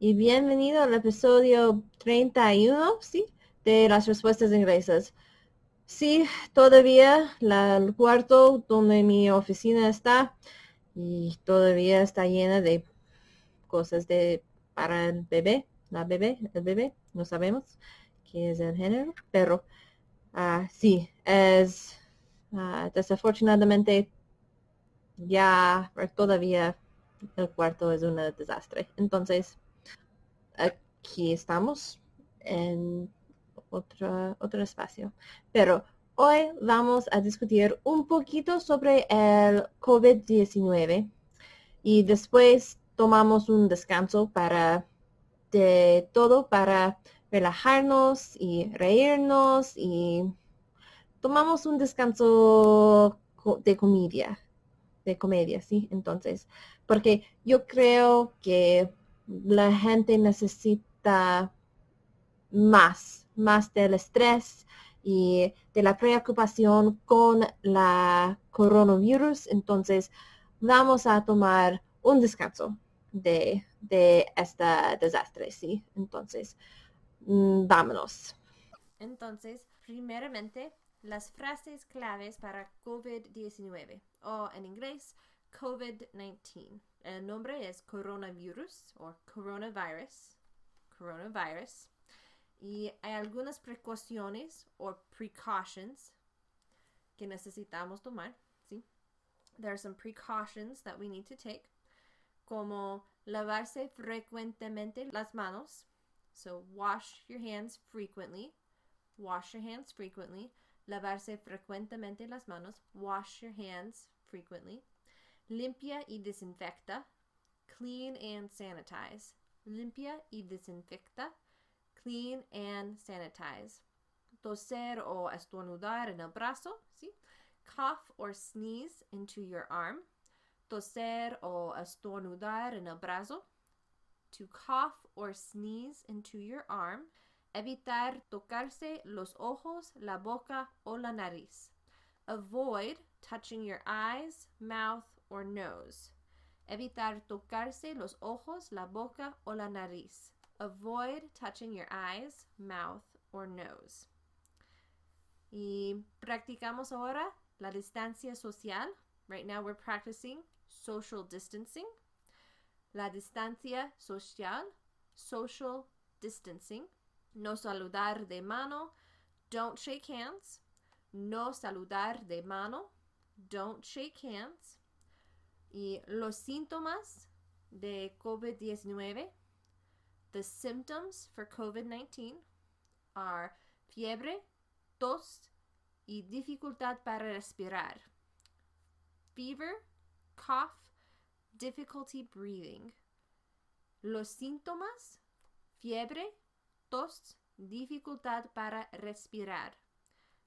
y bienvenido al episodio 31, ¿sí? De las respuestas inglesas. Sí, todavía la, el cuarto donde mi oficina está y todavía está llena de cosas de para el bebé, la bebé, el bebé, no sabemos qué es el género, pero uh, sí, es uh, desafortunadamente ya todavía el cuarto es un desastre. Entonces, aquí estamos en otro, otro espacio. Pero hoy vamos a discutir un poquito sobre el COVID-19 y después tomamos un descanso para de todo para relajarnos y reírnos y tomamos un descanso de comedia, de comedia, ¿sí? Entonces, porque yo creo que la gente necesita más, más del estrés y de la preocupación con la coronavirus. Entonces, vamos a tomar un descanso de, de este desastre, ¿sí? Entonces, mm, vámonos. Entonces, primeramente, las frases claves para COVID-19 o en inglés COVID-19. El nombre es coronavirus o coronavirus. Coronavirus. Y hay algunas precauciones o precautions que necesitamos tomar, ¿sí? There are some precautions that we need to take, como lavarse frecuentemente las manos. So wash your hands frequently. Wash your hands frequently. Lavarse frecuentemente las manos. Wash your hands frequently. Limpia y desinfecta. Clean and sanitize. Limpia y desinfecta. Clean and sanitize. Toser o estornudar en el brazo. ¿sí? Cough or sneeze into your arm. Toser o estornudar en el brazo. To cough or sneeze into your arm. Evitar tocarse los ojos, la boca o la nariz. Avoid touching your eyes, mouth, or nose. Evitar tocarse los ojos, la boca o la nariz. Avoid touching your eyes, mouth, or nose. Y practicamos ahora la distancia social. Right now we're practicing social distancing. La distancia social, social distancing. No saludar de mano, don't shake hands. No saludar de mano, don't shake hands. Y los síntomas de COVID-19, the symptoms for COVID-19 are fiebre, tos y dificultad para respirar. Fever, cough, difficulty breathing. Los síntomas, fiebre, tos, dificultad para respirar.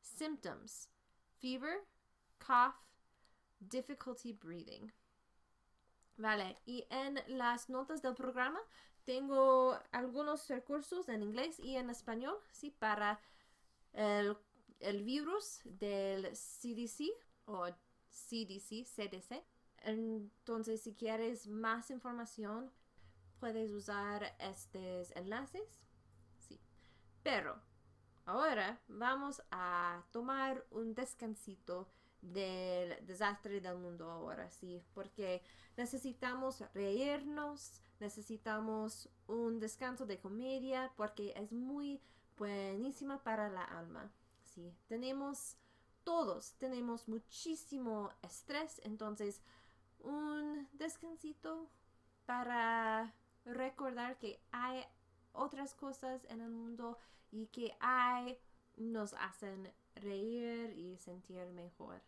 Symptoms, fever, cough, difficulty breathing. Vale, y en las notas del programa tengo algunos recursos en inglés y en español, sí, para el, virus del CDC o CDC, CDC. Entonces, si quieres más información, puedes usar estos enlaces. Sí. Pero ahora vamos a tomar un descansito del desastre del mundo ahora, sí, porque necesitamos reírnos, necesitamos un descanso de comedia, porque es muy buenísima para la alma, sí. Tenemos, todos tenemos muchísimo estrés, entonces un descansito para recordar que hay otras cosas en el mundo y que hay nos hacen reír y sentir mejor.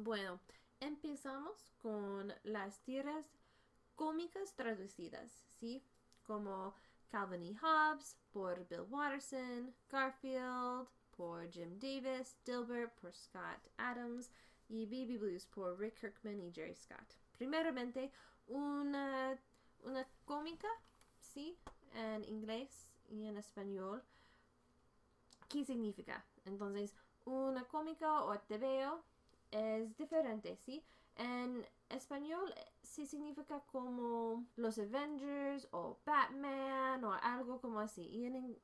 Bueno, empezamos con las tiras cómicas traducidas, ¿sí? Como Calvin y Hobbes por Bill Watterson, Garfield por Jim Davis, Dilbert por Scott Adams y Baby Blues por Rick Kirkman y Jerry Scott. Primeramente, una, una cómica, ¿sí? En inglés y en español. ¿Qué significa? Entonces, una cómica o TVO es diferente, ¿sí? En español sí significa como los Avengers o Batman o algo como así. Y en,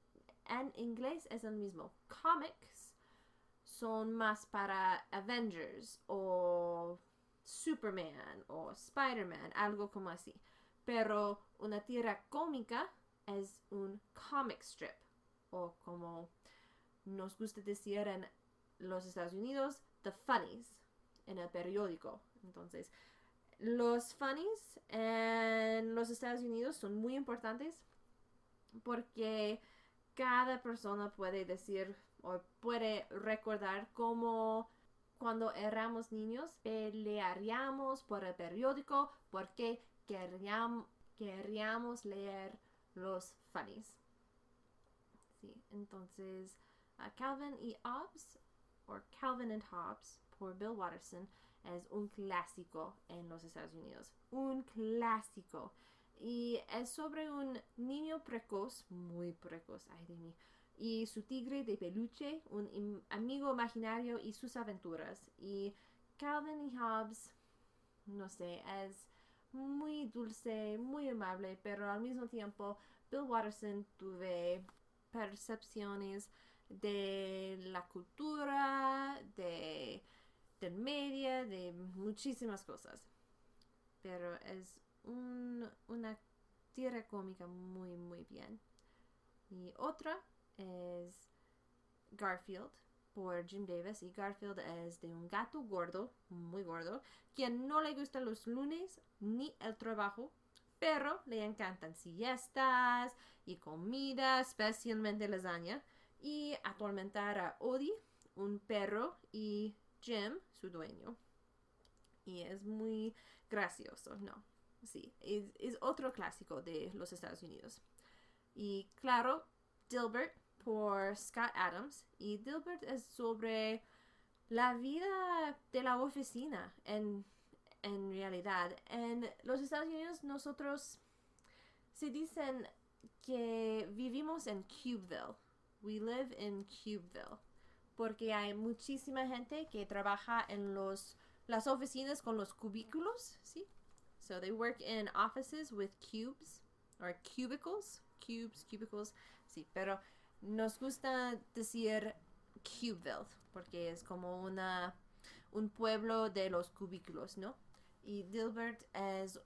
en inglés es el mismo. Comics son más para Avengers o Superman o Spider-Man, algo como así. Pero una tira cómica es un comic strip o como nos gusta decir en los Estados Unidos, the funnies en el periódico. Entonces, los funnies en los Estados Unidos son muy importantes porque cada persona puede decir o puede recordar cómo cuando éramos niños pelearíamos por el periódico porque queríamos, queríamos leer los funnies. Sí, entonces Calvin y Hobbes, o Calvin and Hobbes, por Bill Watterson, es un clásico en los Estados Unidos. Un clásico. Y es sobre un niño precoz, muy precoz, ay de mí, y su tigre de peluche, un amigo imaginario y sus aventuras. Y Calvin y Hobbes, no sé, es muy dulce, muy amable, pero al mismo tiempo Bill Watterson tuve percepciones de la cultura, de, del media, de muchísimas cosas. Pero es una tierra cómica muy, muy bien. Y otra es Garfield por Jim Davis y Garfield es de un gato gordo, muy gordo, quien no le gustan los lunes ni el trabajo, pero le encantan siestas y comida, especialmente lasaña, y atormentar a Odie, un perro, y Jim, su dueño. Y es muy gracioso, ¿no? Sí, es, otro clásico de los Estados Unidos. Y claro, Dilbert por Scott Adams y Dilbert es sobre la vida de la oficina en, en realidad. En los Estados Unidos nosotros se dicen que vivimos en Cubeville. We live in Cubeville. Porque hay muchísima gente que trabaja en los, las oficinas con los cubículos, ¿sí? So they work in offices with cubes or cubicles. Cubes, cubicles, sí, pero nos gusta decir Cubeville porque es como una un pueblo de los cubículos, ¿no? Y Dilbert es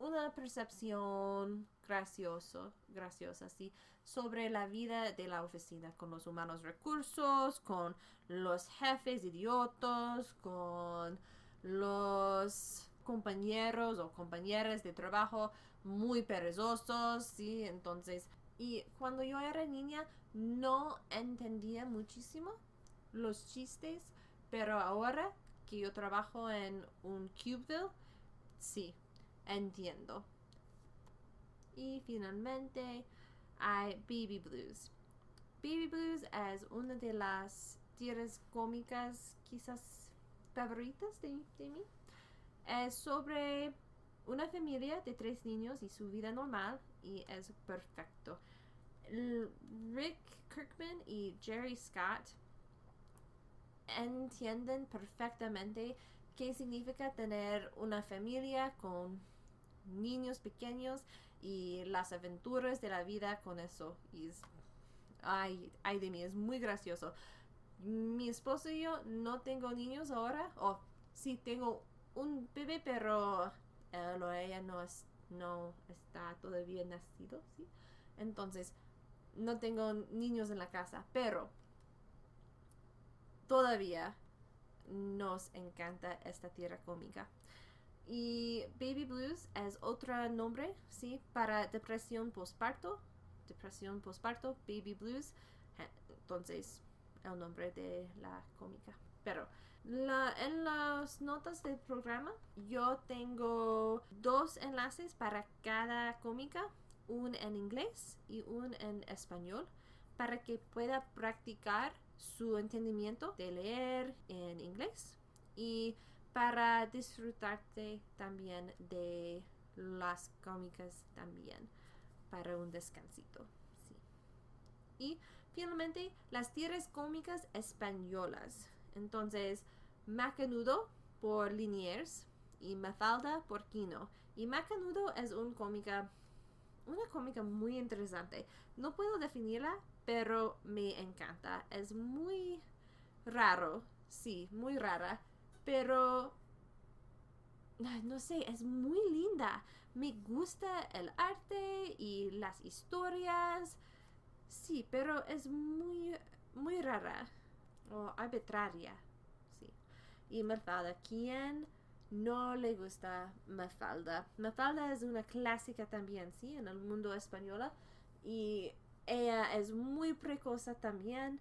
una percepción gracioso, graciosa, sí, sobre la vida de la oficina, con los humanos recursos, con los jefes idiotos, con los compañeros o compañeras de trabajo muy perezosos, sí, entonces y cuando yo era niña no entendía muchísimo los chistes, pero ahora que yo trabajo en un Cubeville, sí, entiendo. Y finalmente hay Baby Blues. Baby Blues es una de las tierras cómicas quizás favoritas de mí. Es sobre una familia de tres niños y su vida normal y es perfecto. Rick Kirkman y Jerry Scott entienden perfectamente qué significa tener una familia con niños pequeños y las aventuras de la vida con eso. Y es, ay, de mí, es muy gracioso. Mi esposo y yo no tengo niños ahora, o sí tengo un bebé, pero él o ella no, no está todavía nacido, ¿sí? Entonces, no tengo niños en la casa, pero todavía nos encanta esta tierra cómica. Y Baby Blues es otro nombre, ¿sí? Para depresión postparto. Depresión postparto, Baby Blues. Entonces, el nombre de la cómica. Pero la, en las notas del programa yo tengo dos enlaces para cada cómica, un en inglés y un en español, para que pueda practicar su entendimiento de leer en inglés y para disfrutarte también de las cómicas también para un descansito. Y finalmente las tierras cómicas españolas. Entonces, Macanudo por Liniers y Mafalda por Quino. Y Macanudo es un cómica, una cómica muy interesante. No puedo definirla, pero me encanta. Es muy raro, sí, muy rara, pero no sé, es muy linda. Me gusta el arte y las historias. Sí, pero es muy, muy rara o arbitraria. Sí. Y Mafalda, ¿quién no le gusta Mafalda? Mafalda es una clásica también, sí, en el mundo español. Y ella es muy precoza también.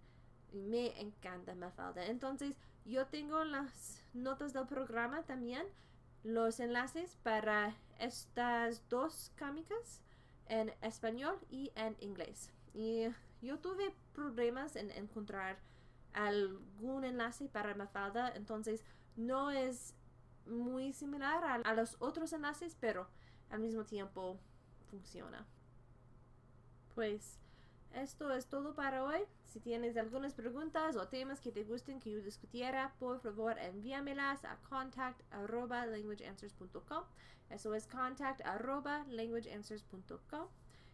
Me encanta Mafalda. Entonces, yo tengo las notas del programa también los enlaces para estas dos cómicas en español y en inglés. Y yo tuve problemas en encontrar algún enlace para Mafalda, entonces no es muy similar a, a los otros enlaces, pero al mismo tiempo funciona. Pues esto es todo para hoy. Si tienes algunas preguntas o temas que te gusten que yo discutiera, por favor envíamelas a contact languageanswers.com. Eso es contact languageanswers.com.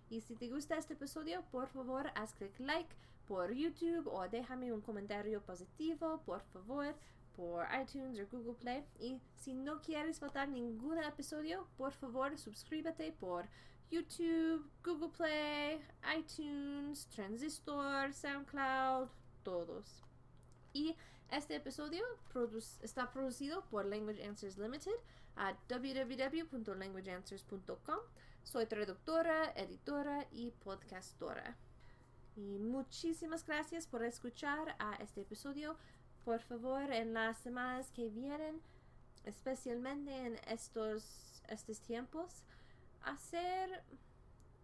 Y si te gusta este episodio, por favor haz clic like por YouTube o déjame un comentario positivo, por favor, por iTunes o Google Play. Y si no quieres faltar ningún episodio, por favor suscríbete por YouTube, Google Play, iTunes, Transistor, SoundCloud, todos. Y este episodio está producido por Language Answers Limited a www.languageanswers.com. Soy traductora, editora y podcastora. Y muchísimas gracias por escuchar a este episodio. Por favor, en las semanas que vienen, especialmente en estos, estos tiempos, hacer,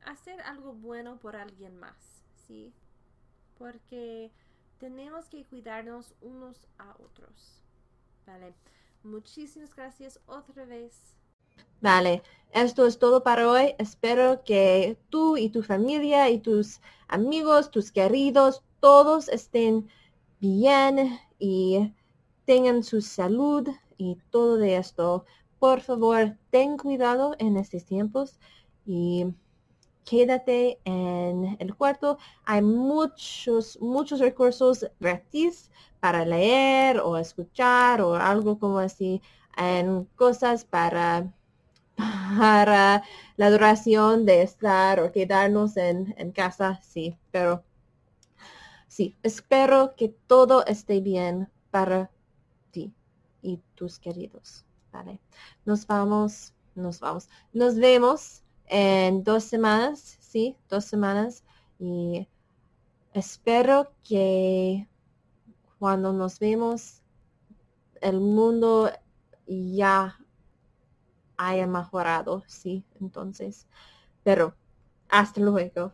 hacer algo bueno por alguien más, ¿sí? Porque tenemos que cuidarnos unos a otros. Vale. Muchísimas gracias otra vez. Vale, esto es todo para hoy. Espero que tú y tu familia y tus amigos, tus queridos, todos estén bien y tengan su salud y todo de esto por favor, ten cuidado en estos tiempos y quédate en el cuarto. Hay muchos, muchos recursos gratis para leer o escuchar o algo como así, en cosas para, para la duración de estar o quedarnos en, en casa, sí, pero sí, espero que todo esté bien para ti y tus queridos. Vale. Nos vamos, nos vamos. Nos vemos en dos semanas, sí, dos semanas. Y espero que cuando nos vemos, el mundo ya haya mejorado, sí, entonces. Pero hasta luego.